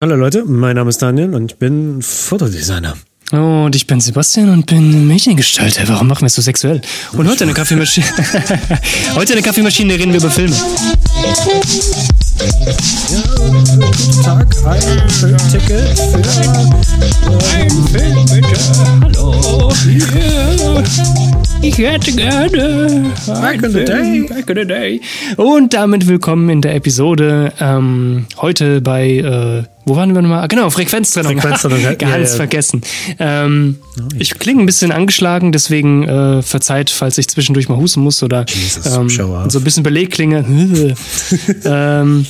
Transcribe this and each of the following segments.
Hallo Leute, mein Name ist Daniel und ich bin Fotodesigner. Und ich bin Sebastian und bin Mediengestalter. Warum machen wir es so sexuell? Und heute eine Kaffeemaschine. heute eine Kaffeemaschine reden wir über Filme. Ja, Tag, ein Filmticket für Ein Film bitte. Hallo. Yeah. Ich hätte gerne. Back in the day. Back in the day. Und damit willkommen in der Episode. Ähm, heute bei, äh, wo waren wir nochmal? Ah, Genau, Frequenztrennung. Frequenztrennung, ja, Ganz ja, ja. vergessen. Ähm, ich klinge ein bisschen angeschlagen, deswegen äh, verzeiht, falls ich zwischendurch mal husten muss oder Jesus, ähm, so ein bisschen belegt klinge. ähm,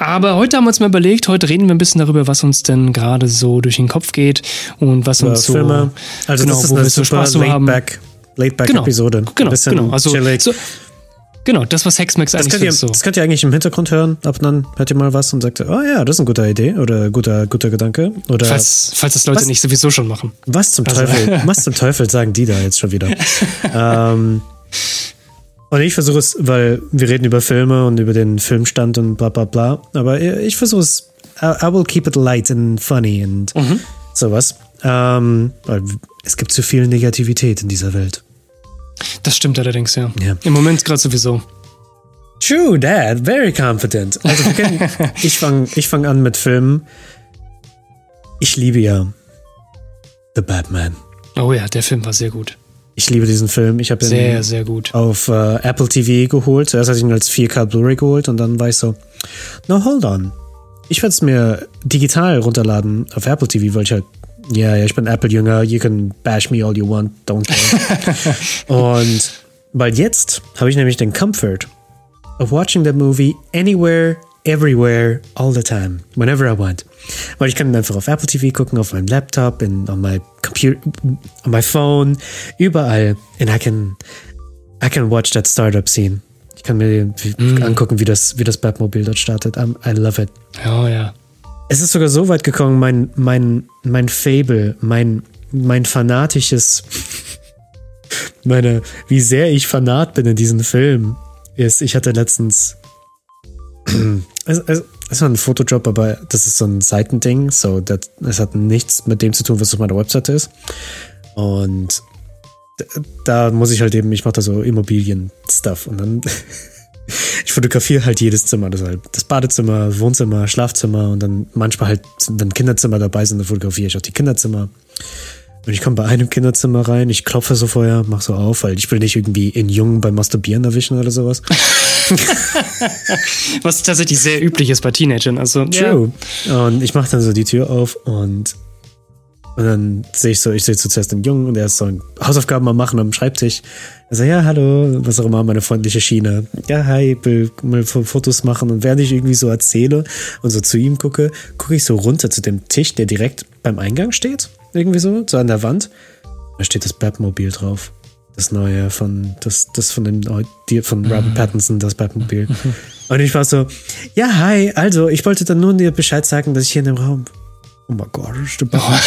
aber heute haben wir uns mal überlegt, heute reden wir ein bisschen darüber, was uns denn gerade so durch den Kopf geht und was uns so, Filme. Also genau, das ist wo eine wir so Spaß so haben. laid-back laid Genau, Episode. genau, genau. Also, chillig. so, genau, das, was Hexmax eigentlich könnt ihr, so. das könnt ihr eigentlich im Hintergrund hören. Ab und dann hört ihr mal was und sagt, oh ja, das ist eine gute Idee oder guter, guter Gedanke. Oder Falls, falls das Leute Was? nicht sowieso schon machen. was zum Also- Teufel, was zum Teufel sagen die da jetzt schon wieder? ähm, und ich versuche es, weil wir reden über Filme und über den Filmstand und bla bla bla. Aber ich versuche es, I, I will keep it light and funny und Mhm. sowas. Ähm, weil es gibt zu viel Negativität in dieser Welt. Das stimmt allerdings, ja. Ja. Im Moment gerade sowieso. True, Dad, very confident. Also können, ich fange ich fang an mit Filmen. Ich liebe ja The Batman. Oh ja, der Film war sehr gut. Ich liebe diesen Film. Ich habe ihn Sehr, sehr gut. auf äh, Apple TV geholt. Zuerst hatte ich ihn als 4K Blu-ray geholt und dann war ich so, no, hold on. Ich werde es mir digital runterladen auf Apple TV, weil ich halt, ja, ja, ich bin Apple-Jünger, you can bash me all you want, don't care. und weil jetzt habe ich nämlich den Comfort of watching the movie anywhere, everywhere, all the time, whenever I want. Weil ich kann einfach auf Apple TV gucken, auf meinem Laptop, in, on my computer, on my phone, überall. And I can, I can watch that startup scene. Ich kann mir wie- angucken, wie das, wie das Batmobil dort startet. I'm, I love it. Oh ja. Es ist sogar so weit gekommen, mein, mein, mein Fable, mein, mein fanatisches, meine, wie sehr ich fanat bin in diesem Film, ist, ich hatte letztens, es, es, war ein Fotojob, aber das ist so ein Seitending, so, das, es hat nichts mit dem zu tun, was auf meiner Webseite ist. Und da muss ich halt eben, ich mache da so Immobilien-Stuff und dann ich fotografiere halt jedes Zimmer. Das, ist halt das Badezimmer, Wohnzimmer, Schlafzimmer und dann manchmal halt, wenn Kinderzimmer dabei sind, dann fotografiere ich auch die Kinderzimmer. Und ich komme bei einem Kinderzimmer rein, ich klopfe so vorher, mach so auf, weil ich will nicht irgendwie in Jungen beim Masturbieren erwischen oder sowas. Was tatsächlich sehr üblich ist bei Teenagern. Also, ja. True. Und ich mache dann so die Tür auf und, und dann sehe ich so, ich sehe so zuerst den Jungen und der ist so Hausaufgaben am machen am Schreibtisch. Er sagt, ja, hallo, was auch immer, meine freundliche Schiene. Ja, hi, ich will mal Fotos machen. Und während ich irgendwie so erzähle und so zu ihm gucke, gucke ich so runter zu dem Tisch, der direkt beim Eingang steht. Irgendwie so, so an der Wand. Da steht das Batmobil drauf. Das neue von, das, das von dem, von Robert Pattinson, das Batmobil. Und ich war so, ja, hi, also, ich wollte dann nur dir Bescheid sagen, dass ich hier in dem Raum. Oh mein Gott, der Batman.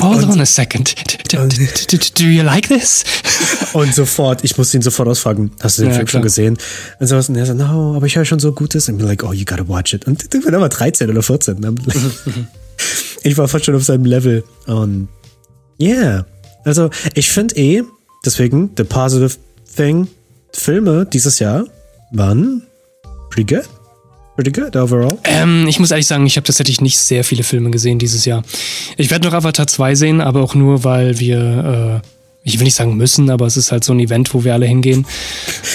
Hold on a second. D- d- d- d- d- Do you like this? Und sofort, ich musste ihn sofort ausfragen. Hast du den Ja, Film schon klar. gesehen? Und so was. Und er so, no, aber ich höre schon so Gutes. Und ich bin like, oh, you gotta watch it. Und ich bin aber 13 oder 14. ne? Ich war fast schon auf seinem Level. Und yeah. Also, ich finde eh, deswegen, the positive thing, Filme dieses Jahr waren pretty good. Pretty good overall. Ähm, ich muss ehrlich sagen, ich habe tatsächlich nicht sehr viele Filme gesehen dieses Jahr. Ich werde noch Avatar 2 sehen, aber auch nur, weil wir, äh, ich will nicht sagen müssen, aber es ist halt so ein Event, wo wir alle hingehen.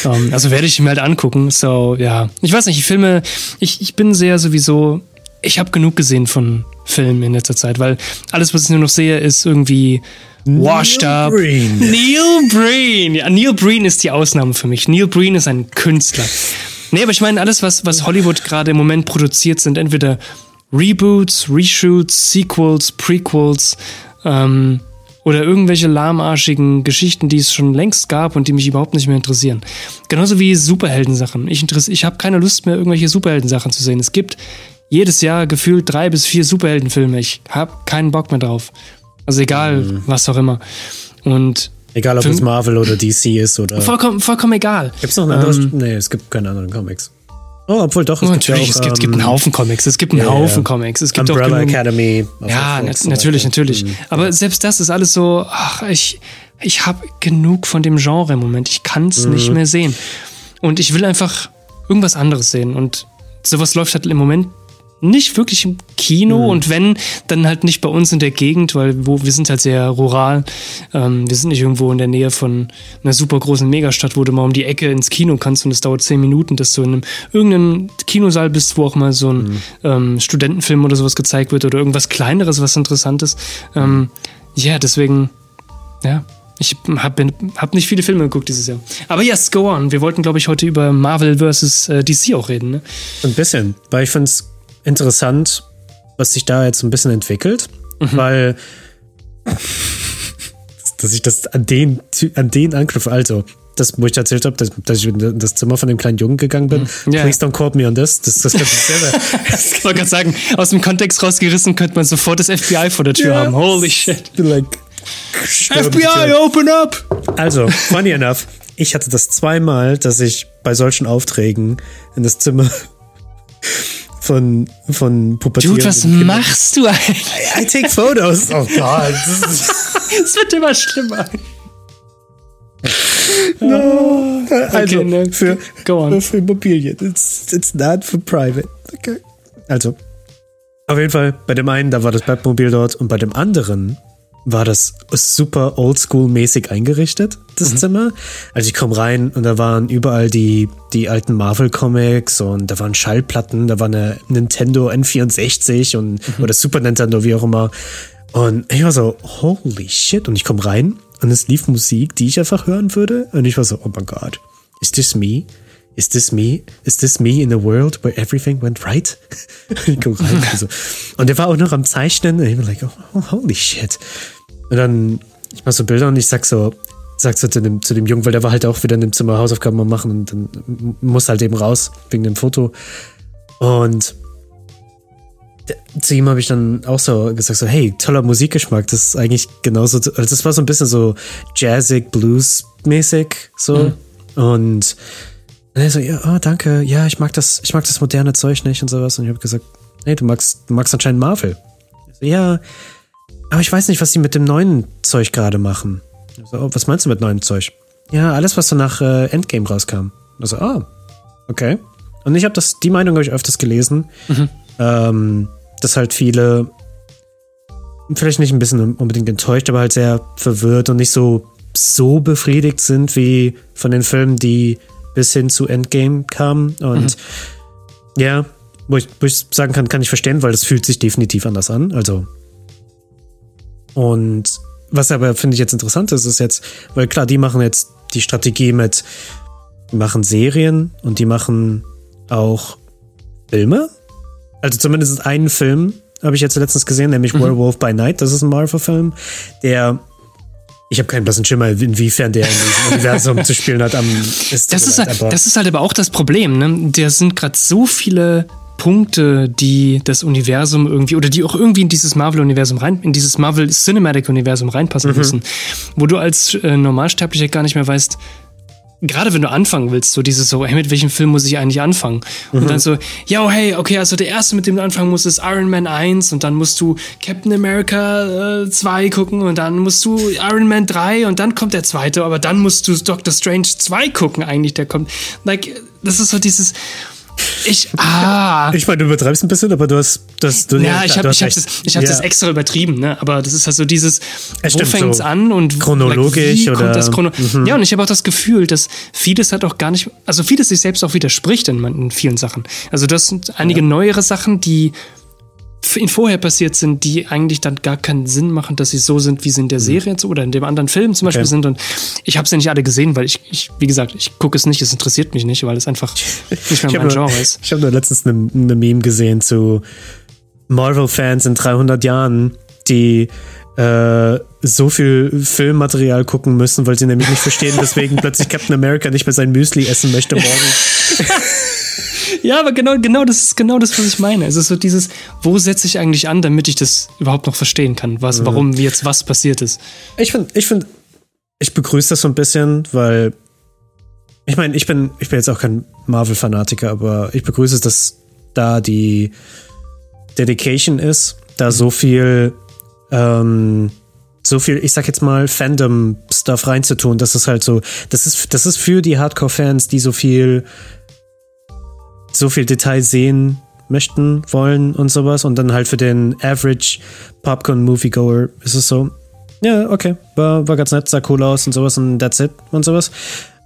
ähm, also werde ich mir halt angucken. So, ja. Ich weiß nicht, ich Filme, ich, ich bin sehr sowieso, ich habe genug gesehen von Filmen in letzter Zeit, weil alles, was ich nur noch sehe, ist irgendwie washed Neil up. Breen. Neil Breen. Ja, Neil Breen ist die Ausnahme für mich. Neil Breen ist ein Künstler. Nee, aber ich meine, alles, was, was Hollywood gerade im Moment produziert, sind entweder Reboots, Reshoots, Sequels, Prequels ähm, oder irgendwelche lahmarschigen Geschichten, die es schon längst gab und die mich überhaupt nicht mehr interessieren. Genauso wie Superheldensachen. Ich, ich habe keine Lust mehr, irgendwelche Superheldensachen zu sehen. Es gibt jedes Jahr gefühlt drei bis vier Superheldenfilme. Ich habe keinen Bock mehr drauf. Also egal, was auch immer. Und Egal, ob Film- es Marvel oder DC ist oder. vollkommen, vollkommen egal. Gibt es noch ein anderes? nee, es gibt keine anderen Comics. Oh, obwohl doch, es, oh, gibt, ja auch, es, gibt, gibt einen ähm, Haufen Comics. Es gibt einen ja, Haufen Comics. Es gibt Umbrella auch Academy. Ja, natürlich, natürlich. Mhm. Aber selbst das ist alles so, ach, ich, ich habe genug von dem Genre im Moment. Ich kann es mhm. nicht mehr sehen. Und ich will einfach irgendwas anderes sehen. Und sowas läuft halt im Moment nicht wirklich im Kino mhm. und wenn, dann halt nicht bei uns in der Gegend, weil wo, wir sind halt sehr rural. Ähm, wir sind nicht irgendwo in der Nähe von einer super großen Megastadt, wo du mal um die Ecke ins Kino kannst und es dauert zehn Minuten, dass du in einem irgendeinem Kinosaal bist, wo auch mal so ein mhm. ähm, Studentenfilm oder sowas gezeigt wird oder irgendwas kleineres, was interessantes. Ähm, ja, deswegen, ja, ich habe hab nicht viele Filme geguckt dieses Jahr. Aber yes, go on. Wir wollten, glaube ich, heute über Marvel vs. Äh, DC auch reden. Ne? Ein bisschen, weil ich finde es interessant, was sich da jetzt ein bisschen entwickelt, mhm. weil dass ich das an den, an den Angriff, also das, wo ich erzählt habe, dass, dass, ich in das Zimmer von dem kleinen Jungen gegangen bin. Mhm. Ja. Please don't quote me on this. Das, das könnte sehr, sehr. ich wollte gerade sagen, aus dem Kontext rausgerissen könnte man sofort das FBI vor der Tür yeah. haben. Holy shit. Like, FBI, open up! Also, funny enough, ich hatte das zweimal, dass ich bei solchen Aufträgen in das Zimmer von, von Pubertieren. Dude, was machst du eigentlich? I, I take photos. Oh Gott. Es wird immer schlimmer. No. Also, okay, ne. für, Go on. für Immobilien. It's, it's not for private. Okay. Also, auf jeden Fall, bei dem einen, da war das Batmobil dort und bei dem anderen war das super oldschool-mäßig eingerichtet, das mhm. Zimmer. Also ich komme rein und da waren überall die, die alten Marvel-Comics und da waren Schallplatten, da war eine Nintendo N64 und mhm. oder Super Nintendo, wie auch immer. Und ich war so, holy shit. Und ich komme rein und es lief Musik, die ich einfach hören würde. Und ich war so, oh mein Gott, is this me? Is this me? Is this me in a world where everything went right? ich komm rein. Also. Und der war auch noch am Zeichnen. Und ich war like, oh, holy shit. Und dann, ich mach so Bilder und ich sag so, sag so zu dem, zu dem Jungen, weil der war halt auch wieder in dem Zimmer Hausaufgaben machen und dann muss halt eben raus wegen dem Foto. Und zu ihm habe ich dann auch so gesagt, so, hey, toller Musikgeschmack, das ist eigentlich genauso, also das war so ein bisschen so jazzig, blues-mäßig, so. Mhm. Und, und er so, ja, oh, danke, ja, ich mag das, ich mag das moderne Zeug nicht und sowas. Und ich habe gesagt, hey, du magst, du magst anscheinend Marvel. So, ja, aber ich weiß nicht, was sie mit dem neuen Zeug gerade machen. Also, oh, was meinst du mit neuem Zeug? Ja, alles, was so nach äh, Endgame rauskam. Also, ah, oh, okay. Und ich habe das, die Meinung habe ich öfters gelesen, mhm. ähm, dass halt viele vielleicht nicht ein bisschen unbedingt enttäuscht, aber halt sehr verwirrt und nicht so so befriedigt sind wie von den Filmen, die bis hin zu Endgame kamen. Und mhm. ja, wo ich, wo ich sagen kann, kann ich verstehen, weil das fühlt sich definitiv anders an. Also und was aber, finde ich, jetzt interessant ist, ist jetzt, weil klar, die machen jetzt die Strategie mit, die machen Serien und die machen auch Filme. Also zumindest einen Film habe ich jetzt letztens gesehen, nämlich mhm. Werewolf by Night. Das ist ein Marvel-Film, der ich habe keinen blassen Schimmer, inwiefern der in diesem Universum zu spielen hat. Am ist das, ist halt, das ist halt aber auch das Problem. Ne? Da sind gerade so viele Punkte, die das Universum irgendwie oder die auch irgendwie in dieses Marvel-Universum rein, in dieses Marvel Cinematic-Universum reinpassen mhm. müssen, wo du als äh, Normalsterblicher gar nicht mehr weißt, gerade wenn du anfangen willst, so dieses so, hey, mit welchem Film muss ich eigentlich anfangen? Mhm. Und dann so, ja, hey, okay, also der erste, mit dem du anfangen musst, ist Iron Man 1 und dann musst du Captain America äh, 2 gucken und dann musst du Iron Man 3 und dann kommt der zweite, aber dann musst du Doctor Strange 2 gucken eigentlich, der kommt. Like, das ist so dieses, ich, ah. Ich meine, du übertreibst ein bisschen, aber du hast das. Du, ja, ich habe ich hab das, ich hab ja. das extra übertrieben, ne? Aber das ist halt so dieses, es wo fängt's so an und chronologisch like, oder. Das Chrono mhm. Ja, und ich habe auch das Gefühl, dass vieles halt auch gar nicht, also vieles sich selbst auch widerspricht in, in vielen Sachen. Also das sind einige ja. neuere Sachen, die in vorher passiert sind, die eigentlich dann gar keinen Sinn machen, dass sie so sind, wie sie in der mhm. Serie jetzt oder in dem anderen Film zum Beispiel okay. sind. Und ich habe sie ja nicht alle gesehen, weil ich, ich wie gesagt, ich gucke es nicht, es interessiert mich nicht, weil es einfach nicht mehr mein Genre ist. Ich habe nur letztens eine, eine Meme gesehen zu Marvel-Fans in 300 Jahren, die äh, so viel Filmmaterial gucken müssen, weil sie nämlich nicht verstehen, weswegen plötzlich Captain America nicht mehr sein Müsli essen möchte morgen. Ja, aber genau, genau das ist genau das, was ich meine. Es ist so dieses, wo setze ich eigentlich an, damit ich das überhaupt noch verstehen kann, was, mhm. warum jetzt was passiert ist. Ich finde, ich finde, ich begrüße das so ein bisschen, weil Ich meine, ich bin, ich bin jetzt auch kein Marvel-Fanatiker, aber ich begrüße es, dass da die Dedication ist, da so viel, ähm, so viel, ich sag jetzt mal, Fandom-Stuff reinzutun. Das ist halt so, das ist, das ist für die Hardcore-Fans, die so viel, so viel Detail sehen möchten, wollen und sowas. Und dann halt für den Average Popcorn-Moviegoer ist es so, ja, okay, war, war ganz nett, sah cool aus und sowas und that's it und sowas.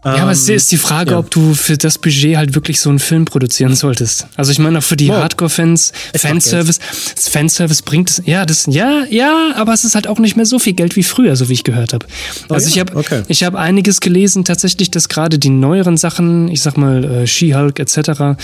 Ja, aber es Ähm, ist die Frage, ja. ob du für das Budget halt wirklich so einen Film produzieren solltest. Also ich meine auch für die Oh. Hardcore-Fans, Fanservice, Fanservice bringt es, ja, das, ja, ja, aber es ist halt auch nicht mehr so viel Geld wie früher, so wie ich gehört habe. Also ja? ich habe Okay. ich habe einiges gelesen, tatsächlich, dass gerade die neueren Sachen, ich sag mal äh, She-Hulk etc.,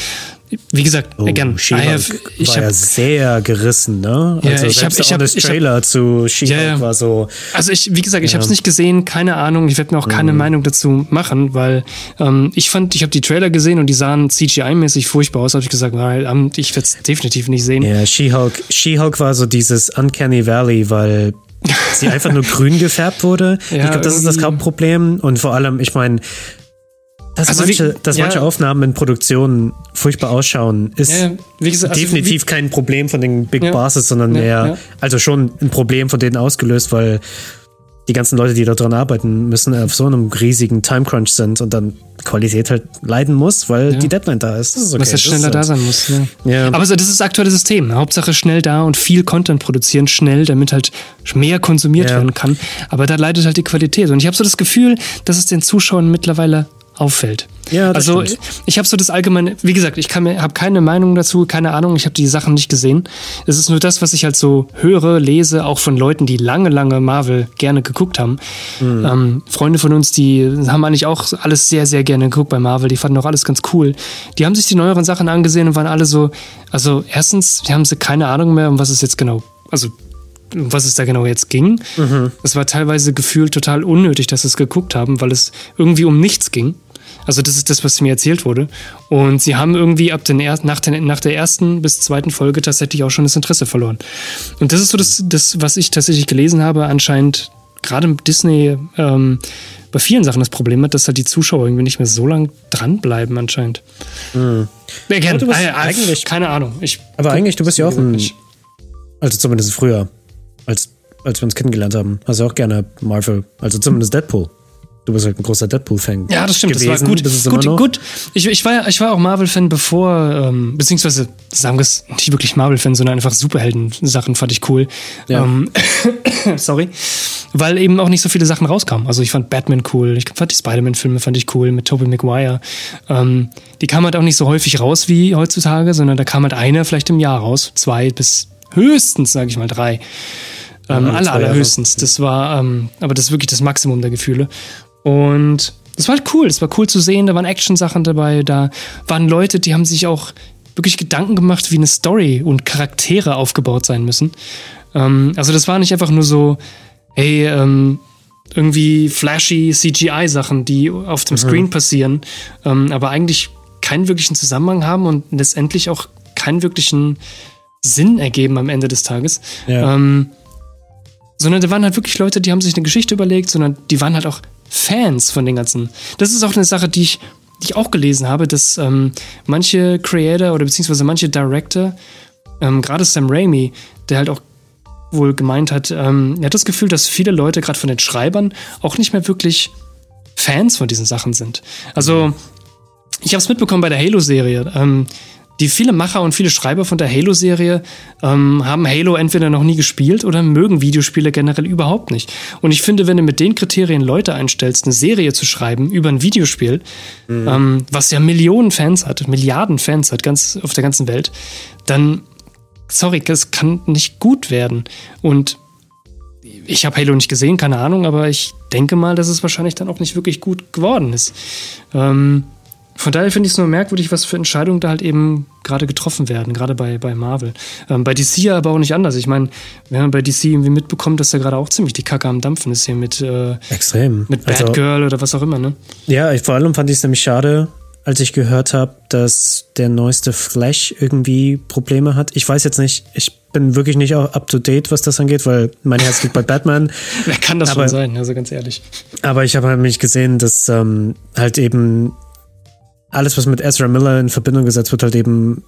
wie gesagt, Oh, again, I She-Hulk have, ich war ja habe sehr gerissen, ne? Ja, also ich hab- selbst ich auch hab- das ich hab- Trailer zu She-Hulk Ja, ja. war so, Also ich, wie gesagt, ich Ja. habe es nicht gesehen, keine Ahnung. Ich werde mir auch keine Mhm. Meinung dazu machen, weil ähm, ich fand, ich habe die Trailer gesehen und die sahen CGI-mäßig furchtbar aus. Habe ich gesagt, nein, ich werde es definitiv nicht sehen. ja, She-Hulk, She-Hulk war so dieses Uncanny Valley, weil sie einfach nur grün gefärbt wurde. Ja, ich glaube, das ist das Hauptproblem und vor allem, ich meine, dass, Also wie- manche, dass ja. manche Aufnahmen in Produktionen furchtbar ausschauen, ist Ja, wie gesagt, also definitiv kein Problem von den Big Ja. Bosses, sondern ja. also schon ein Problem von denen ausgelöst, weil die ganzen Leute, die daran arbeiten müssen, auf so einem riesigen Timecrunch sind und dann Qualität halt leiden muss, weil Ja. die Deadline da ist. Das ist okay. was ja Das schneller da halt- sein muss. Ja. Ja. Aber so, das ist das aktuelle System. Hauptsache schnell da und viel Content produzieren, schnell, damit halt mehr konsumiert Ja. werden kann. Aber da leidet halt die Qualität. Und ich habe so das Gefühl, dass es den Zuschauern mittlerweile auffällt. Ja, das also stimmt. ich habe so das allgemeine, wie gesagt, ich habe keine Meinung dazu, keine Ahnung, ich habe die Sachen nicht gesehen. Es ist nur das, was ich halt so höre, lese, auch von Leuten, die lange, lange Marvel gerne geguckt haben. Mhm. Ähm, Freunde von uns, die haben eigentlich auch alles sehr, sehr gerne geguckt bei Marvel, die fanden auch alles ganz cool. Die haben sich die neueren Sachen angesehen und waren alle so, also erstens, die haben sie keine Ahnung mehr, um was es jetzt genau, also um was es da genau jetzt ging. Es war teilweise gefühlt total unnötig, dass sie es geguckt haben, weil es irgendwie um nichts ging. Also das ist das, was mir erzählt wurde. Und sie haben irgendwie ab den er nach, den, nach der ersten bis zweiten Folge tatsächlich auch schon das Interesse verloren. Und das ist so das, das was ich tatsächlich gelesen habe. Anscheinend gerade mit Disney ähm, bei vielen Sachen das Problem hat, dass halt die Zuschauer irgendwie nicht mehr so lang dranbleiben anscheinend. Again, Mhm. Aber du bist I- I- eigentlich- keine Ahnung. Ich Aber eigentlich, du bist ja auch ein, nicht. also zumindest früher, als, als wir uns kennengelernt haben, hast du auch gerne Marvel, also zumindest Deadpool. Du bist halt ein großer Deadpool-Fan. Ja, das stimmt. Gewesen, das war gut. bist es Gut, gut. Ich, ich, war, ich war auch Marvel-Fan bevor, ähm, beziehungsweise sagen wir es nicht wirklich Marvel-Fan, sondern einfach Superhelden-Sachen fand ich cool. Ja. Ähm, sorry. Weil eben auch nicht so viele Sachen rauskamen. Also ich fand Batman cool, ich fand die Spider-Man-Filme fand ich cool mit Tobey Maguire. Ähm, die kamen halt auch nicht so häufig raus wie heutzutage, sondern da kam halt einer vielleicht im Jahr raus. Zwei bis höchstens, sage ich mal, drei. Ähm, Ja, alle, zwei aller Jahre. höchstens. Das war, ähm, aber das ist wirklich das Maximum der Gefühle. Und das war halt cool. Das war cool zu sehen. Da waren Action-Sachen dabei. Da waren Leute, die haben sich auch wirklich Gedanken gemacht, wie eine Story und Charaktere aufgebaut sein müssen. Ähm, also das war nicht einfach nur so, hey, ähm, irgendwie flashy CGI-Sachen, die auf dem Screen passieren, ähm, aber eigentlich keinen wirklichen Zusammenhang haben und letztendlich auch keinen wirklichen Sinn ergeben am Ende des Tages. Ja. Ähm, sondern da waren halt wirklich Leute, die haben sich eine Geschichte überlegt, sondern die waren halt auch Fans von den ganzen. Das ist auch eine Sache, die ich, die ich auch gelesen habe, dass ähm, manche Creator oder beziehungsweise manche Director, ähm, gerade Sam Raimi, der halt auch wohl gemeint hat, ähm, er hat das Gefühl, dass viele Leute, gerade von den Schreibern, auch nicht mehr wirklich Fans von diesen Sachen sind. Also, ich habe es mitbekommen bei der Halo-Serie. Ähm, die viele Macher und viele Schreiber von der Halo-Serie ähm, haben Halo entweder noch nie gespielt oder mögen Videospiele generell überhaupt nicht. Und ich finde, wenn du mit den Kriterien Leute einstellst, eine Serie zu schreiben über ein Videospiel, ähm, was ja Millionen Fans hat, Milliarden Fans hat, ganz auf der ganzen Welt, dann, sorry, das kann nicht gut werden. Und ich habe Halo nicht gesehen, keine Ahnung, aber ich denke mal, dass es wahrscheinlich dann auch nicht wirklich gut geworden ist. Ähm, von daher finde ich es nur merkwürdig, was für Entscheidungen da halt eben gerade getroffen werden, gerade bei, bei Marvel. Ähm, bei DC ja aber auch nicht anders. Ich meine, wenn man bei DC irgendwie mitbekommt, dass da gerade auch ziemlich die Kacke am Dampfen ist hier mit, äh, Extrem. mit Also- Batgirl oder was auch immer, ne? Ja, ich, vor allem fand ich es nämlich schade, als ich gehört habe, dass der neueste Flash irgendwie Probleme hat. Ich weiß jetzt nicht, ich bin wirklich nicht up to date, was das angeht, weil mein Herz liegt bei Batman. Wer kann das Aber- schon sein, also ganz ehrlich. Aber ich habe halt mich gesehen, dass ähm, halt eben alles, was mit Ezra Miller in Verbindung gesetzt wird, halt eben,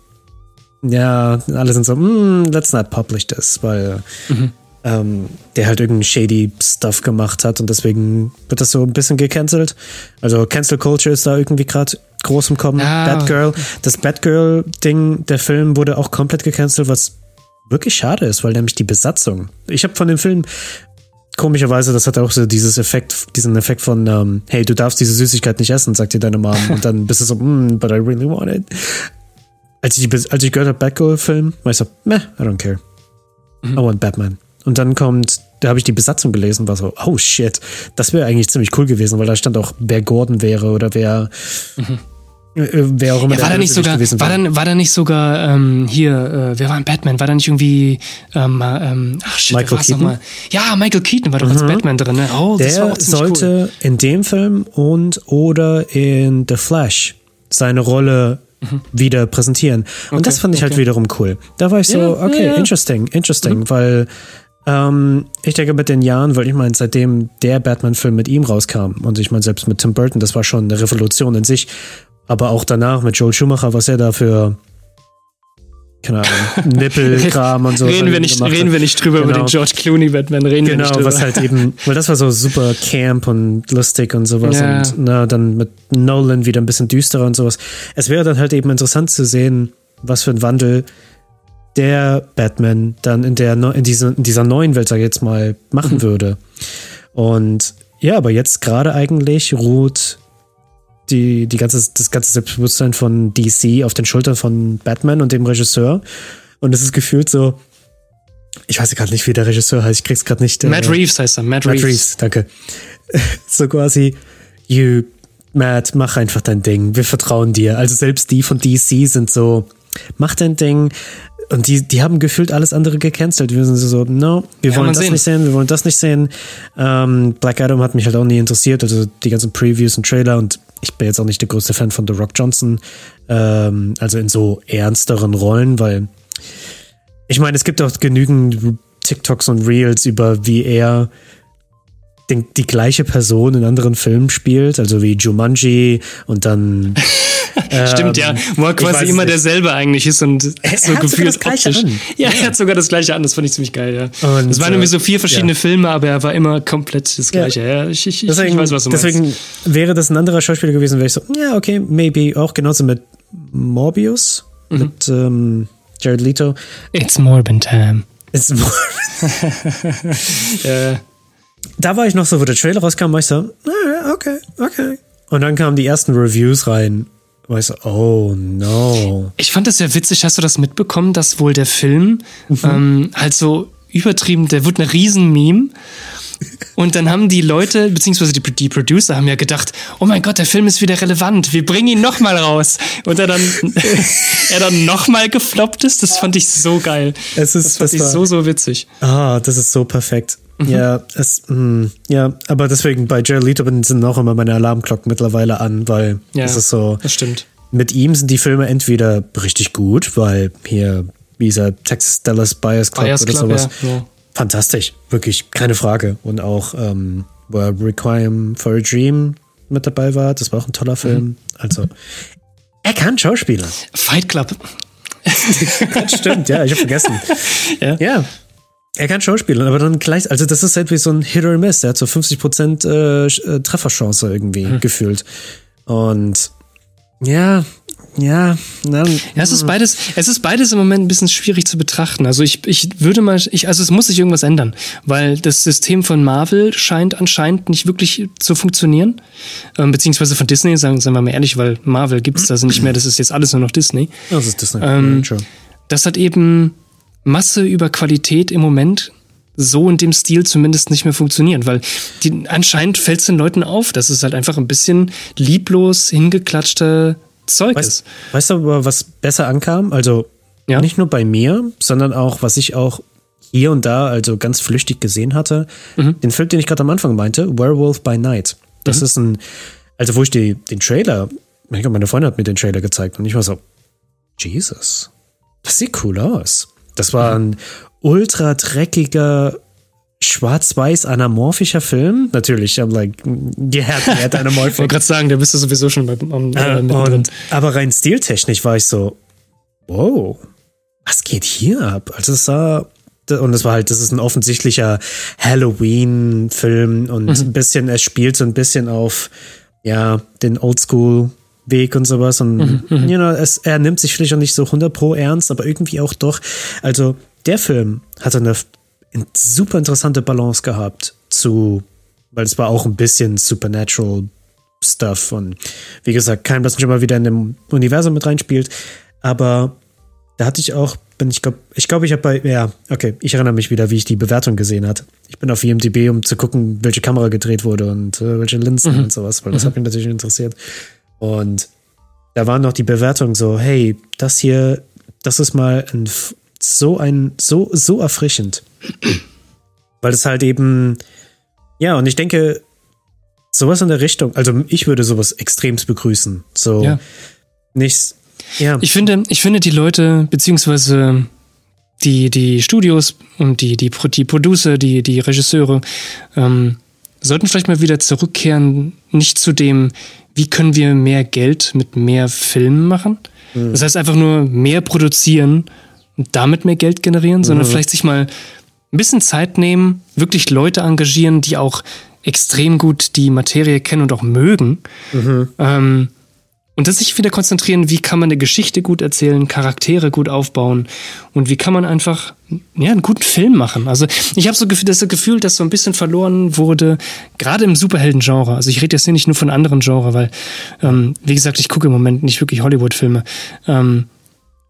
ja, alle sind so, mm, let's not publish this, weil mhm. ähm, der halt irgendein shady Stuff gemacht hat und deswegen wird das so ein bisschen gecancelt. Also Cancel Culture ist da irgendwie gerade groß im Kommen. Ah. Batgirl, das Batgirl-Ding, der Film wurde auch komplett gecancelt, was wirklich schade ist, weil nämlich die Besatzung. Ich habe von dem Film komischerweise, das hat auch so dieses Effekt, diesen Effekt von, ähm, hey, du darfst diese Süßigkeit nicht essen, sagt dir deine Mom. Und dann bist du so, mm, but I really want it. Als ich, als ich gehört habe, Batgirl-Film, war ich so, meh, I don't care. Mhm. I want Batman. Und dann kommt, da habe ich die Besatzung gelesen, war so, oh shit, das wäre eigentlich ziemlich cool gewesen, weil da stand auch, wer Gordon wäre oder wer. Mhm äh, wer auch immer ja, war da nicht sogar, war. War da, war da nicht sogar ähm, hier, äh, wer war ein Batman? War da nicht irgendwie ähm, ähm, ach shit, Michael Keaton? Mal? Ja, Michael Keaton war doch mhm. als Batman drin. Ne? Oh, das Der sollte cool. in dem Film und oder in The Flash seine Rolle mhm. wieder präsentieren. Und okay, das fand ich halt okay. halt wiederum cool. Da war ich so, ja, okay, ja, interesting, interesting, mhm. weil ähm, ich denke, mit den Jahren, weil ich meine, seitdem der Batman-Film mit ihm rauskam und ich meine, selbst mit Tim Burton, das war schon eine Revolution in sich, aber auch danach mit Joel Schumacher, was er da für keine Ahnung, Nippelkram und so. reden, wir nicht, reden wir nicht drüber genau. über den George Clooney Batman, reden genau, wir nicht drüber. was halt eben, weil das war so super camp und lustig und sowas ja. und na, dann mit Nolan wieder ein bisschen düsterer und sowas. Es wäre dann halt eben interessant zu sehen, was für ein Wandel der Batman dann in der in dieser, in dieser neuen Welt, sag ich jetzt mal, machen mhm. würde. Und ja, aber jetzt gerade eigentlich ruht die, die ganze, das ganze Selbstbewusstsein von DC auf den Schultern von Batman und dem Regisseur. Und es ist gefühlt so, ich weiß gerade nicht, wie der Regisseur heißt, ich krieg's gerade nicht. Äh, Matt Reeves heißt er, Matt, Matt Reeves. Reeves. danke. so quasi, you, Matt, mach einfach dein Ding, wir vertrauen dir. Also selbst die von DC sind so, mach dein Ding, und die, die haben gefühlt alles andere gecancelt. Wir sind so, no, wir ja, wollen das sehen. nicht sehen, wir wollen das nicht sehen. Ähm, Black Adam hat mich halt auch nie interessiert, also die ganzen Previews und Trailer und ich bin jetzt auch nicht der größte Fan von The Rock Johnson, ähm, also in so ernsteren Rollen, weil ich meine, es gibt auch genügend TikToks und Reels über wie er den, die gleiche Person in anderen Filmen spielt, also wie Jumanji und dann Stimmt, ja. Ähm, Wo er quasi immer nicht. derselbe eigentlich ist und er, so er gefühlt das gleiche optisch. An. Ja, er hat sogar das gleiche an. Das fand ich ziemlich geil, ja. Und, es waren irgendwie so vier verschiedene ja. Filme, aber er war immer komplett das gleiche. Ja, ja ich, ich, deswegen, ich weiß, was du deswegen meinst. wäre das ein anderer Schauspieler gewesen, wäre ich so, ja, okay, maybe. Auch genauso mit Morbius, mhm. mit ähm, Jared Leto. It's Morbin time. It's Morbin. ja. Da war ich noch so, wo der Trailer rauskam, war ich so, ah, okay, okay. Und dann kamen die ersten Reviews rein Weißt du, oh no. Ich fand das sehr witzig. Hast du das mitbekommen, dass wohl der Film mhm. ähm, halt so übertrieben, der wird eine Riesen-Meme. Und dann haben die Leute, beziehungsweise die, die, Producer, haben ja gedacht, oh mein Gott, der Film ist wieder relevant, wir bringen ihn nochmal raus. Und er dann, er dann nochmal gefloppt ist, das fand ich so geil. Es ist, das fand ich so, so witzig. Ah, das ist so perfekt. Mhm. Ja, es, mh, hm, ja, aber deswegen bei Jared Leto sind auch immer meine Alarmglocken mittlerweile an, weil ja, es ist so. Das stimmt. Mit ihm sind die Filme entweder richtig gut, weil hier dieser Texas Dallas Bias Club Bias oder Club, sowas. Ja, ja. Fantastisch, wirklich, keine Frage. Und auch, ähm, wo er Requiem for a Dream mit dabei war, das war auch ein toller Film. Mhm. Also, er kann Schauspieler. Fight Club. das stimmt, ja, ich habe vergessen. ja. ja. Er kann Schauspielern, aber dann gleich, also das ist halt wie so ein Hit or Miss. Er hat so 50 Prozent äh, äh, Trefferchance irgendwie hm. gefühlt. Und ja, ja, dann, ja, es ist beides, es ist beides im Moment ein bisschen schwierig zu betrachten. Also ich, ich würde mal, ich, also es muss sich irgendwas ändern, weil das System von Marvel scheint anscheinend nicht wirklich zu funktionieren, ähm, beziehungsweise von Disney, sagen, sagen wir mal ehrlich, weil Marvel gibt es also nicht mehr, das ist jetzt alles nur noch Disney. Das ist Disney. Ähm, das hat eben Masse über Qualität im Moment so in dem Stil zumindest nicht mehr funktionieren, weil die, anscheinend fällt es den Leuten auf, dass es halt einfach ein bisschen lieblos hingeklatschte Zeug weißt, ist. Weißt du aber, was besser ankam? Also ja? nicht nur bei mir, sondern auch, was ich auch hier und da also ganz flüchtig gesehen hatte. Mhm. Den Film, den ich gerade am Anfang meinte, Werewolf by Night. Das mhm. ist ein, also wo ich die, den Trailer, meine Freundin hat mir den Trailer gezeigt und ich war so, Jesus, das sieht cool aus. Das war ein ultra dreckiger schwarz-weiß anamorphischer Film. Natürlich, I'm like, yeah, hat anamorphic. Ich wollte gerade sagen, da bist du sowieso schon beim, am, äh, äh, und, aber rein stiltechnisch war ich so, wow, was geht hier ab? Also es sah und es war halt, das ist ein offensichtlicher Halloween-Film und mhm. ein bisschen, es spielt so ein bisschen auf, ja, den Oldschool-Weg und sowas und, mhm, mhm. you know, es, er nimmt sich vielleicht auch nicht so 100 pro ernst, aber irgendwie auch doch. Also, der Film hatte eine super interessante Balance gehabt zu, weil es war auch ein bisschen Supernatural Stuff und wie gesagt, kein, was schon mal wieder in dem Universum mit reinspielt, aber da hatte ich auch, bin ich glaube, ich glaube, ich habe bei, ja, okay, ich erinnere mich wieder, wie ich die Bewertung gesehen hat. Ich bin auf IMDb, um zu gucken, welche Kamera gedreht wurde und äh, welche Linsen mhm. und sowas, weil das mhm. hat mich natürlich interessiert. Und da waren noch die Bewertungen so, hey, das hier, das ist mal ein, so ein, so, so erfrischend. weil es halt eben, ja, und ich denke, sowas in der Richtung, also ich würde sowas extremst begrüßen. So, ja. nicht, ja. Ich finde, ich finde die Leute, beziehungsweise die, die Studios und die, die, die Producer, die, die Regisseure, ähm, sollten vielleicht mal wieder zurückkehren, nicht zu dem, wie können wir mehr Geld mit mehr Filmen machen. Mhm. Das heißt einfach nur mehr produzieren und damit mehr Geld generieren, sondern mhm. vielleicht sich mal ein bisschen Zeit nehmen, wirklich Leute engagieren, die auch extrem gut die Materie kennen und auch mögen. Mhm. Ähm, und das sich wieder konzentrieren, wie kann man eine Geschichte gut erzählen, Charaktere gut aufbauen und wie kann man einfach ja, einen guten Film machen. Also ich habe so das Gefühl, dass so ein bisschen verloren wurde, gerade im Superhelden-Genre. Also ich rede jetzt hier nicht nur von anderen Genres, weil, ähm, wie gesagt, ich gucke im Moment nicht wirklich Hollywood-Filme. Ähm,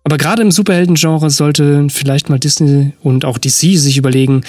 aber gerade im Superhelden-Genre sollte vielleicht mal Disney und auch DC sich überlegen,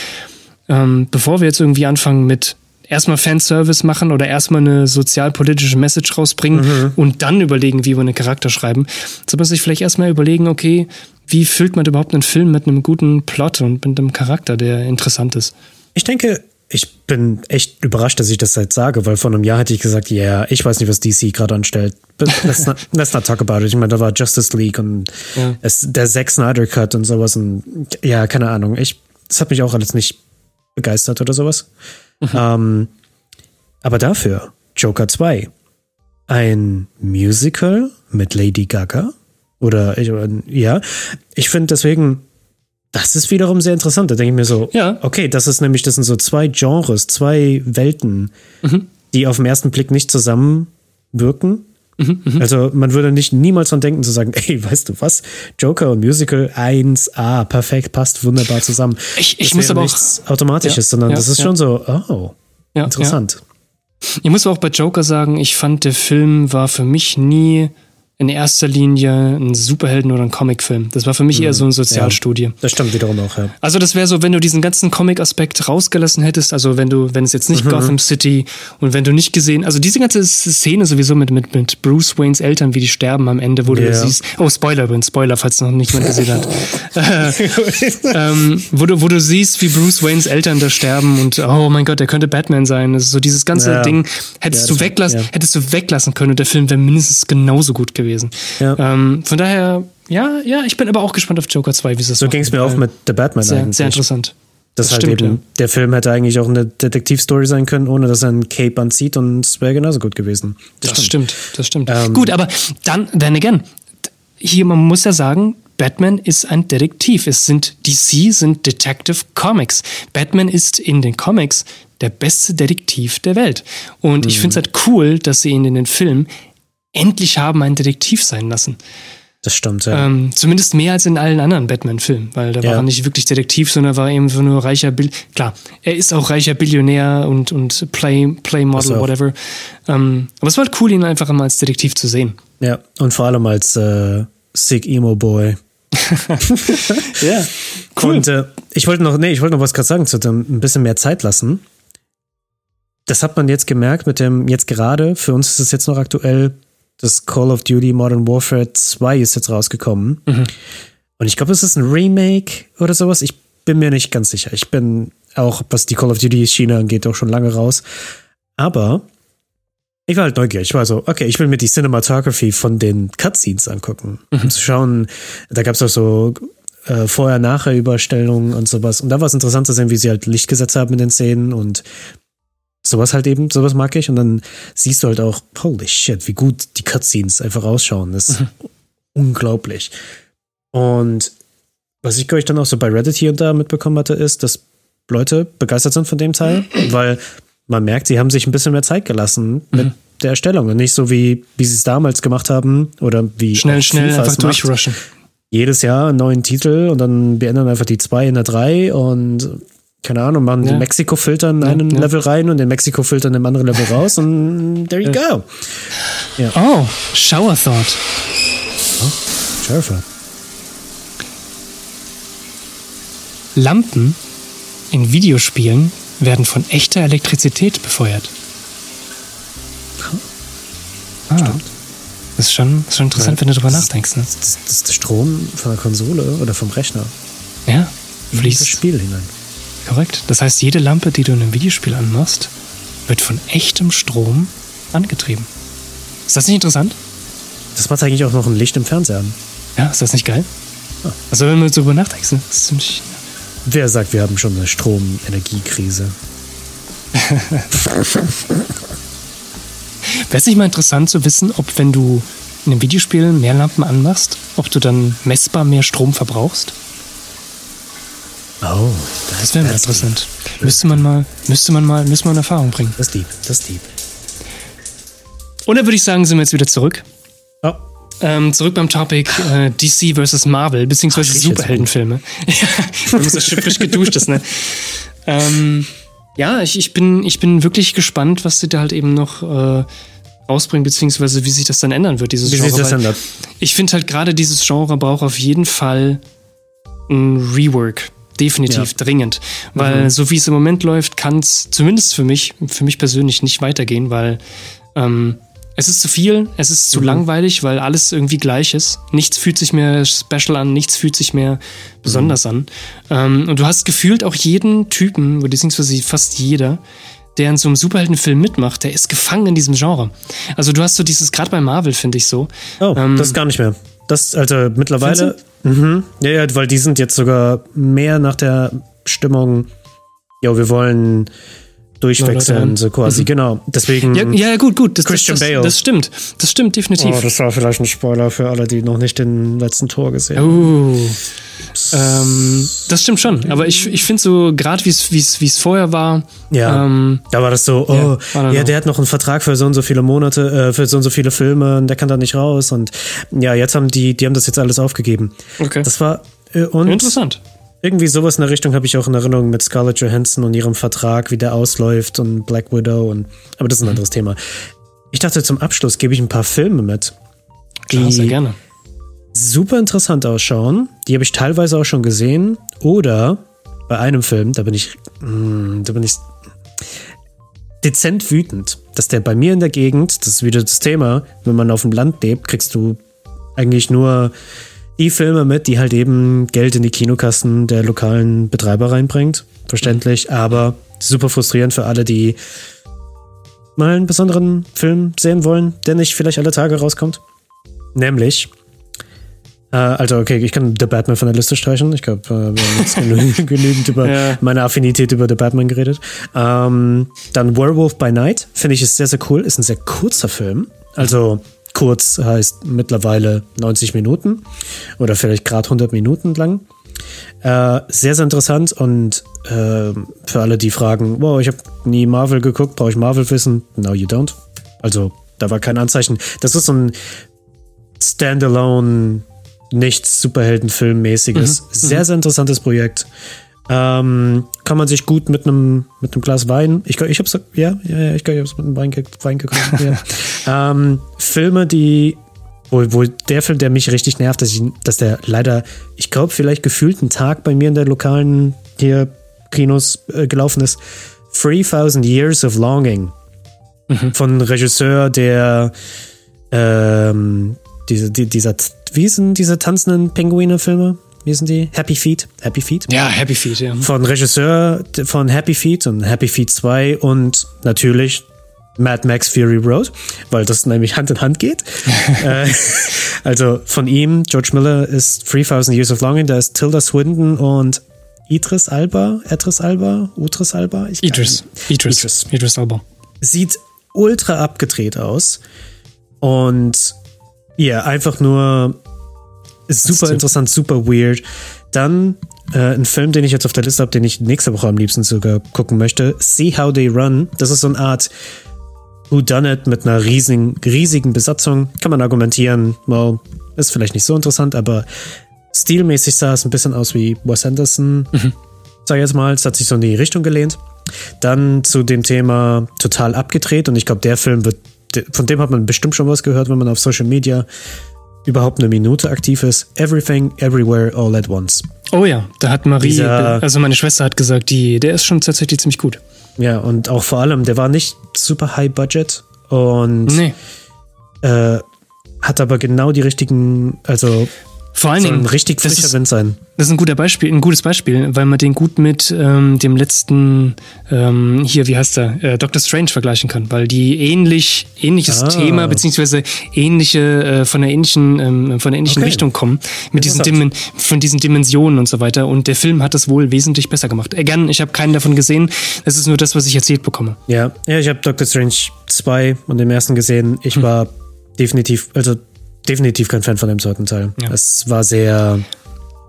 ähm, bevor wir jetzt irgendwie anfangen mit erstmal Fanservice machen oder erstmal eine sozialpolitische Message rausbringen mhm. und dann überlegen, wie wir einen Charakter schreiben. Sollte man sich vielleicht erstmal überlegen, okay, wie füllt man überhaupt einen Film mit einem guten Plot und mit einem Charakter, der interessant ist? Ich denke, ich bin echt überrascht, dass ich das jetzt sage, weil vor einem Jahr hätte ich gesagt, ja, yeah, ich weiß nicht, was DC gerade anstellt. Let's not, let's not talk about it. Ich meine, da war Justice League und ja. es, der Zack Snyder Cut und sowas und ja, keine Ahnung. Ich, das hat mich auch alles nicht begeistert oder sowas. Ähm, aber dafür Joker 2. Ein Musical mit Lady Gaga. Oder ich, ja, ich finde deswegen, das ist wiederum sehr interessant. Da denke ich mir so, ja. okay, das ist nämlich, das sind so zwei Genres, zwei Welten, mhm. die auf den ersten Blick nicht zusammenwirken. Mhm, mh. Also man würde nicht niemals dran denken zu sagen, ey, weißt du was, Joker und Musical 1A, perfekt, passt wunderbar zusammen. Ich, ich muss aber nichts auch Automatisches, ja, sondern ja, das ist ja. schon so, oh, interessant. Ich muss auch bei Joker sagen, ich fand, der Film war für mich nie in erster Linie ein Superhelden- oder ein Comicfilm. Das war für mich eher so eine Sozialstudie. Ja, das stimmt wiederum auch, ja. Also das wäre so, wenn du diesen ganzen Comic-Aspekt rausgelassen hättest, also wenn du, wenn es jetzt nicht mhm. Gotham City und wenn du nicht gesehen, also diese ganze Szene sowieso mit, mit, mit Bruce Waynes Eltern, wie die sterben am Ende, wo yeah. du siehst, oh Spoiler, übrigens, Spoiler, falls noch nicht jemand gesehen hat, ähm, wo, du, wo du siehst, wie Bruce Waynes Eltern da sterben und oh mein Gott, der könnte Batman sein. Ist so dieses ganze ja. Ding, hättest ja, du weglassen, hättest du weglassen können und der Film wäre mindestens genauso gut gewesen gewesen. Ja. Ähm, von daher, ja, ja, ich bin aber auch gespannt auf Joker 2, wie es So ging es mir auch mit The Batman sehr, eigentlich. Sehr interessant. Das, das halt stimmt, eben, ja. der Film hätte eigentlich auch eine Detektivstory sein können, ohne dass er ein Cape anzieht und es wäre genauso gut gewesen. Das, das stimmt. stimmt, das stimmt. Ähm, gut, aber dann, then again, hier, man muss ja sagen, Batman ist ein Detektiv. Es sind DC sind Detective Comics. Batman ist in den Comics der beste Detektiv der Welt. Und mhm. ich finde es halt cool, dass sie ihn in den Film endlich haben einen Detektiv sein lassen. Das stimmt, ja. Ähm, zumindest mehr als in allen anderen Batman-Filmen, weil da ja. war er nicht wirklich Detektiv, sondern war eben nur reicher Bill. Klar, er ist auch reicher Billionär und, und Play, Play Model, whatever. Ähm, aber es war halt cool, ihn einfach mal als Detektiv zu sehen. Ja, und vor allem als äh, Sick Emo Boy. ja, cool. Und äh, ich wollte noch, nee, ich wollte noch was gerade sagen, zu dem ein bisschen mehr Zeit lassen. Das hat man jetzt gemerkt mit dem, jetzt gerade, für uns ist es jetzt noch aktuell, das Call of Duty Modern Warfare 2 ist jetzt rausgekommen. Mhm. Und ich glaube, es ist ein Remake oder sowas. Ich bin mir nicht ganz sicher. Ich bin auch, was die Call of Duty China angeht, auch schon lange raus. Aber ich war halt neugierig. Ich war so, okay, ich will mir die Cinematography von den Cutscenes angucken. Mhm. Um zu schauen, da gab es auch so äh, Vorher-Nachher-Überstellungen und sowas. Und da war es interessant zu sehen, wie sie halt Licht gesetzt haben in den Szenen und sowas halt eben, sowas mag ich. Und dann siehst du halt auch, holy shit, wie gut die Cutscenes einfach ausschauen. Das ist mhm. unglaublich. Und was ich, glaube ich, dann auch so bei Reddit hier und da mitbekommen hatte, ist, dass Leute begeistert sind von dem Teil, weil man merkt, sie haben sich ein bisschen mehr Zeit gelassen mit mhm. der Erstellung und nicht so wie, wie sie es damals gemacht haben oder wie schnell, schnell einfach durchrushen. Jedes Jahr einen neuen Titel und dann beenden einfach die zwei in der drei und keine Ahnung, machen ja. den Mexiko-Filter in einen ja. Level rein und den Mexiko-Filter in einem anderen Level raus und there you go. Ja. Oh, Shower Thought. Oh, Shower Thought. Lampen in Videospielen werden von echter Elektrizität befeuert. Ah, Stimmt. Das ist schon, ist schon interessant, ja, wenn du darüber nachdenkst. Ne? Das, ist der Strom von der Konsole oder vom Rechner. Ja, fließt. das Spiel hinein. Korrekt. Das heißt, jede Lampe, die du in einem Videospiel anmachst, wird von echtem Strom angetrieben. Ist das nicht interessant? Das macht eigentlich auch noch ein Licht im Fernseher an. Ja, ist das nicht geil? Ah. Also, wenn du darüber nachdenkst, ne? das ist ziemlich. Wer sagt, wir haben schon eine Stromenergiekrise? Wäre es nicht mal interessant zu wissen, ob wenn du in einem Videospiel mehr Lampen anmachst, ob du dann messbar mehr Strom verbrauchst? Oh, das, das wäre mal interessant. Deep. Müsste man mal, müsste man mal, müsste man in Erfahrung bringen. Das ist deep, das ist deep. Und dann würde ich sagen, sind wir jetzt wieder zurück. Oh. Ähm, zurück beim Topic äh, DC vs. Marvel, beziehungsweise Ach, Superheldenfilme. ja, muss das frisch geduscht ist, ne? Ähm, ja, ich, ich, bin, ich bin wirklich gespannt, was sie da halt eben noch äh, rausbringen, beziehungsweise wie sich das dann ändern wird, dieses wie Genre. Sich das ändert. Ich finde halt gerade dieses Genre braucht auf jeden Fall ein Rework. Definitiv ja. dringend. Weil mhm. so wie es im Moment läuft, kann es zumindest für mich, für mich persönlich nicht weitergehen, weil ähm, es ist zu viel, es ist zu mhm. langweilig, weil alles irgendwie gleich ist. Nichts fühlt sich mehr special an, nichts fühlt sich mehr besonders mhm. an. Ähm, und du hast gefühlt auch jeden Typen, beziehungsweise fast jeder, der in so einem Superheldenfilm mitmacht, der ist gefangen in diesem Genre. Also du hast so dieses, gerade bei Marvel finde ich so. Oh, ähm, das gar nicht mehr. Das, also mittlerweile. Mhm, ja, ja, weil die sind jetzt sogar mehr nach der Stimmung, ja, wir wollen durchwechseln, so quasi, mhm. genau. Deswegen. Ja, ja gut, gut. Das, Christian das, Bale. Das stimmt. Das stimmt, definitiv. Oh, das war vielleicht ein Spoiler für alle, die noch nicht den letzten Tor gesehen haben. Oh. Ähm, das stimmt schon, aber ich, ich finde so, gerade wie es vorher war. Ja. Ähm, da war das so, oh, yeah, ja, der hat noch einen Vertrag für so und so viele Monate, äh, für so und so viele Filme und der kann da nicht raus. Und ja, jetzt haben die, die haben das jetzt alles aufgegeben. Okay. Das war äh, und interessant. Irgendwie sowas in der Richtung habe ich auch in Erinnerung mit Scarlett Johansson und ihrem Vertrag, wie der ausläuft und Black Widow und aber das ist ein mhm. anderes Thema. Ich dachte, zum Abschluss gebe ich ein paar Filme mit. Die Klar, sehr gerne. Super interessant ausschauen. Die habe ich teilweise auch schon gesehen. Oder bei einem Film, da bin ich, mh, hm, da bin ich dezent wütend, dass der bei mir in der Gegend, das ist wieder das Thema, wenn man auf dem Land lebt, kriegst du eigentlich nur die Filme mit, die halt eben Geld in die Kinokassen der lokalen Betreiber reinbringt. Verständlich, aber super frustrierend für alle, die mal einen besonderen Film sehen wollen, der nicht vielleicht alle Tage rauskommt. Nämlich, äh, also okay, ich kann The Batman von der Liste streichen. Ich glaube, äh, wir haben jetzt genügend, genügend über ja. meine Affinität über The Batman geredet. Ähm, dann Werewolf by Night, finde ich ist sehr, sehr cool. Ist ein sehr kurzer Film. Also Kurz heißt mittlerweile 90 Minuten oder vielleicht gerade 100 Minuten lang. Äh, sehr, sehr interessant und äh, für alle, die fragen, wow, ich habe nie Marvel geguckt, brauche ich Marvel-Wissen? No, you don't. Also, da war kein Anzeichen. Das ist so ein Standalone, nichts Superheldenfilmmäßiges. Mhm. Sehr, sehr interessantes Projekt. Ähm, kann man sich gut mit einem mit einem Glas Wein. Ich ich hab's ja ja, ja ich glaube ich hab's mit einem Wein, Wein gekocht. ja. ähm, Filme, die wo, wo der Film, der mich richtig nervt, dass ich, dass der leider, ich glaube vielleicht gefühlt einen Tag bei mir in der lokalen hier Kinos äh, gelaufen ist. 3000 Years of Longing mhm. von Regisseur, der ähm, diese, die, dieser, wie sind diese tanzenden Pinguine-Filme? Wie sind die? Happy Feet. Happy Feet. Ja, Happy Feet, ja. Von Regisseur von Happy Feet und Happy Feet 2 und natürlich Mad Max Fury Road, weil das nämlich Hand in Hand geht. äh, also von ihm, George Miller ist 3000 Years of Longing, da ist Tilda Swinton und Idris Alba, Idris Alba, Utris Alba? Ich Idris. Idris. Idris. Idris Alba. Sieht ultra abgedreht aus und ja, einfach nur super interessant, super weird. Dann äh, ein Film, den ich jetzt auf der Liste habe, den ich nächste Woche am liebsten sogar gucken möchte. See How They Run. Das ist so eine Art Who Done It mit einer riesigen, riesigen Besatzung. Kann man argumentieren, well, ist vielleicht nicht so interessant, aber stilmäßig sah es ein bisschen aus wie Wes Anderson. Mhm. Sag ich jetzt mal, es hat sich so in die Richtung gelehnt. Dann zu dem Thema total abgedreht und ich glaube, der Film wird, von dem hat man bestimmt schon was gehört, wenn man auf Social Media überhaupt eine Minute aktiv ist. Everything, Everywhere, All at Once. Oh ja, da hat Marie, Dieser, also meine Schwester hat gesagt, die, der ist schon tatsächlich ziemlich gut. Ja, und auch vor allem, der war nicht super high budget und nee. äh, hat aber genau die richtigen, also vor allen Dingen. richtig frischer ist, Wind sein. Das ist ein guter Beispiel, ein gutes Beispiel, weil man den gut mit ähm, dem letzten, ähm, hier, wie heißt der, äh, Doctor Strange vergleichen kann, weil die ähnlich, ähnliches ah. Thema, beziehungsweise ähnliche, äh, von der ähnlichen, ähm, von der ähnlichen okay. Richtung kommen, mit diesen Dimen von diesen Dimensionen und so weiter. Und der Film hat das wohl wesentlich besser gemacht. Äh, gern, ich habe keinen davon gesehen. Es ist nur das, was ich erzählt bekomme. Ja, ja, ich habe Doctor Strange 2 und den ersten gesehen. Ich hm. war definitiv, also definitiv kein Fan von dem zweiten Teil. Ja. Es war sehr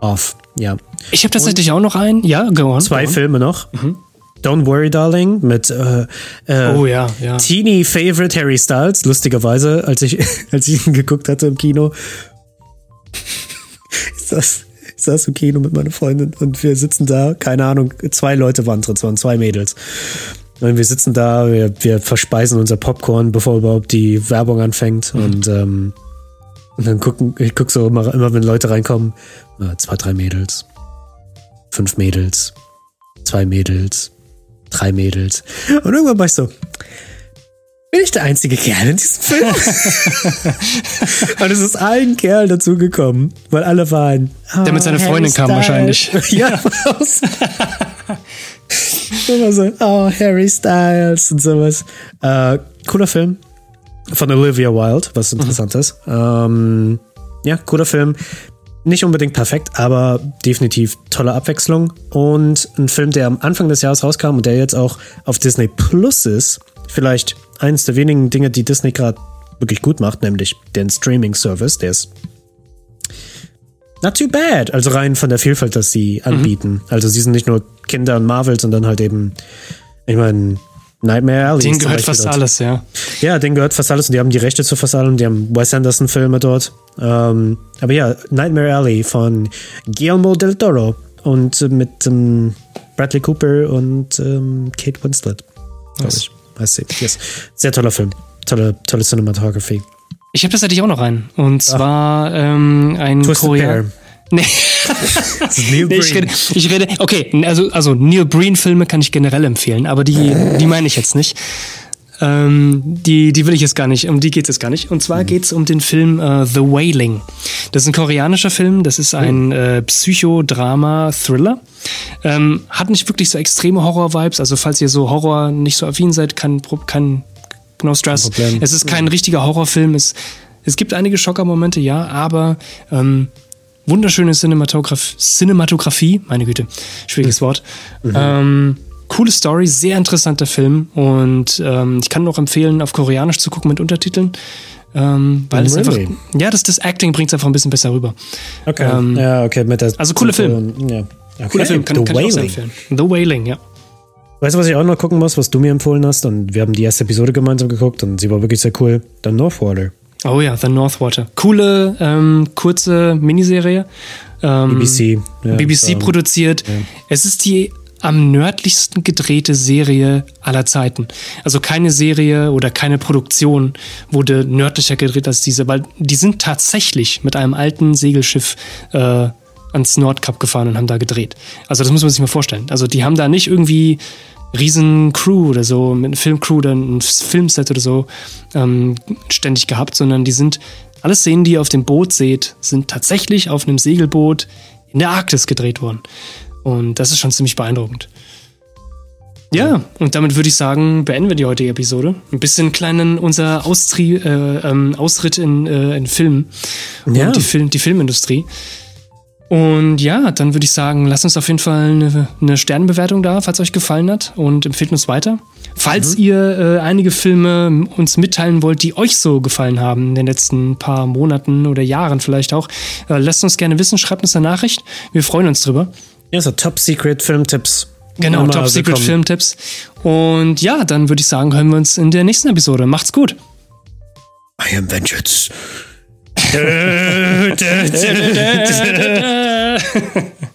off, ja. Ich habe tatsächlich auch noch einen. Ja, go on. Zwei go on. Filme noch. Mhm. Don't Worry Darling mit äh, äh, oh, ja, ja. Teeny Favorite Harry Styles, lustigerweise, als ich, als ich ihn geguckt hatte im Kino. ich, saß, ich saß im Kino mit meiner Freundin und wir sitzen da, keine Ahnung, zwei Leute waren drin, es waren zwei Mädels. Und wir sitzen da, wir, wir verspeisen unser Popcorn, bevor überhaupt die Werbung anfängt. Mhm. Und ähm, und dann gucken, ich gucke so immer, immer, wenn Leute reinkommen, zwei, drei Mädels, fünf Mädels, zwei Mädels, drei Mädels. Und irgendwann war ich so, bin ich der einzige Kerl in diesem Film? und es ist ein Kerl dazugekommen, weil alle waren. Oh, der mit seiner Freundin kam wahrscheinlich. ja, raus. Immer so, oh, Harry Styles und sowas. Äh, cooler Film von Olivia Wilde, was interessant mhm. ist. Ähm, ja, cooler Film. Nicht unbedingt perfekt, aber definitiv tolle Abwechslung. Und ein Film, der am Anfang des Jahres rauskam und der jetzt auch auf Disney Plus ist. Vielleicht eines der wenigen Dinge, die Disney gerade wirklich gut macht, nämlich den Streaming-Service. Der ist not too bad. Also rein von der Vielfalt, dass sie mhm. anbieten. Mhm. Also sie sind nicht nur Kinder und Marvel, sondern halt eben, ich meine, Nightmare Alley. Den gehört fast dort. alles, ja. Ja, den gehört fast alles und die haben die Rechte zu fast allem. Die haben Wes Anderson-Filme dort. Ähm, aber ja, Nightmare Alley von Guillermo del Toro und mit ähm, Bradley Cooper und ähm, Kate Winslet. Heißt sie. Yes. Sehr toller Film. Tolle, tolle Cinematography. Ich habe tatsächlich auch noch einen. Und zwar ähm, ein Koreaner. Nee. Neil nee, ich, rede, ich rede, okay, also, also Neil Breen-Filme kann ich generell empfehlen, aber die, die meine ich jetzt nicht. Ähm, die, die will ich jetzt gar nicht, um die geht es jetzt gar nicht. Und zwar mhm. geht es um den Film äh, The Wailing. Das ist ein koreanischer Film, das ist ein mhm. äh, Psychodrama-Thriller. Ähm, hat nicht wirklich so extreme Horror-Vibes, also falls ihr so Horror nicht so affin seid, kann, kann no stress. Es ist kein richtiger Horrorfilm, es, es gibt einige Schockermomente, ja, aber ähm, wunderschöne Cinematograf Cinematografie, meine Güte, schwieriges mhm. Wort. Mhm. Ähm, coole Story, sehr interessanter Film und ähm, ich kann noch empfehlen, auf Koreanisch zu gucken mit Untertiteln. Ähm, weil really? es einfach, ja, das, das Acting bringt es einfach ein bisschen besser rüber. Okay. Ähm, ja, okay, mit der Also cooler Film. Ja. Okay. Cooler Film, kann, kann ich auch empfehlen. The Wailing, ja. Weißt du, was ich auch noch gucken muss, was du mir empfohlen hast? Und wir haben die erste Episode gemeinsam geguckt und sie war wirklich sehr cool. The Northwater. Oh ja, The Northwater. Coole, ähm, kurze Miniserie. Ähm, BBC. Ja, BBC um, produziert. Ja. Es ist die am nördlichsten gedrehte Serie aller Zeiten. Also keine Serie oder keine Produktion wurde nördlicher gedreht als diese, weil die sind tatsächlich mit einem alten Segelschiff äh, ans Nordkap gefahren und haben da gedreht. Also das muss man sich mal vorstellen. Also die haben da nicht irgendwie riesen Crew oder so, mit einer Filmcrew oder ein Filmset oder so ähm, ständig gehabt, sondern die sind, alle Szenen, die ihr auf dem Boot seht, sind tatsächlich auf einem Segelboot in der Arktis gedreht worden. Und das ist schon ziemlich beeindruckend. Ja, und damit würde ich sagen, beenden wir die heutige Episode. Ein bisschen kleinen unser Austri äh, ähm, Ausritt in, äh, in Film Ja. und die, Film, die Filmindustrie. Und ja, dann würde ich sagen, lasst uns auf jeden Fall eine, eine Sternbewertung da, falls euch gefallen hat und empfehlt uns weiter. Falls ihr äh, einige Filme uns mitteilen wollt, die euch so gefallen haben in den letzten paar Monaten oder Jahren vielleicht auch, äh, lasst uns gerne wissen, schreibt uns eine Nachricht. Wir freuen uns drüber. Ja, so Top Secret Filmtipps. Genau, Top Secret willkommen. Filmtipps. Und ja, dann würde ich sagen, hören wir uns in der nächsten Episode. Macht's gut. I am vengeance. da, da, da, da, da.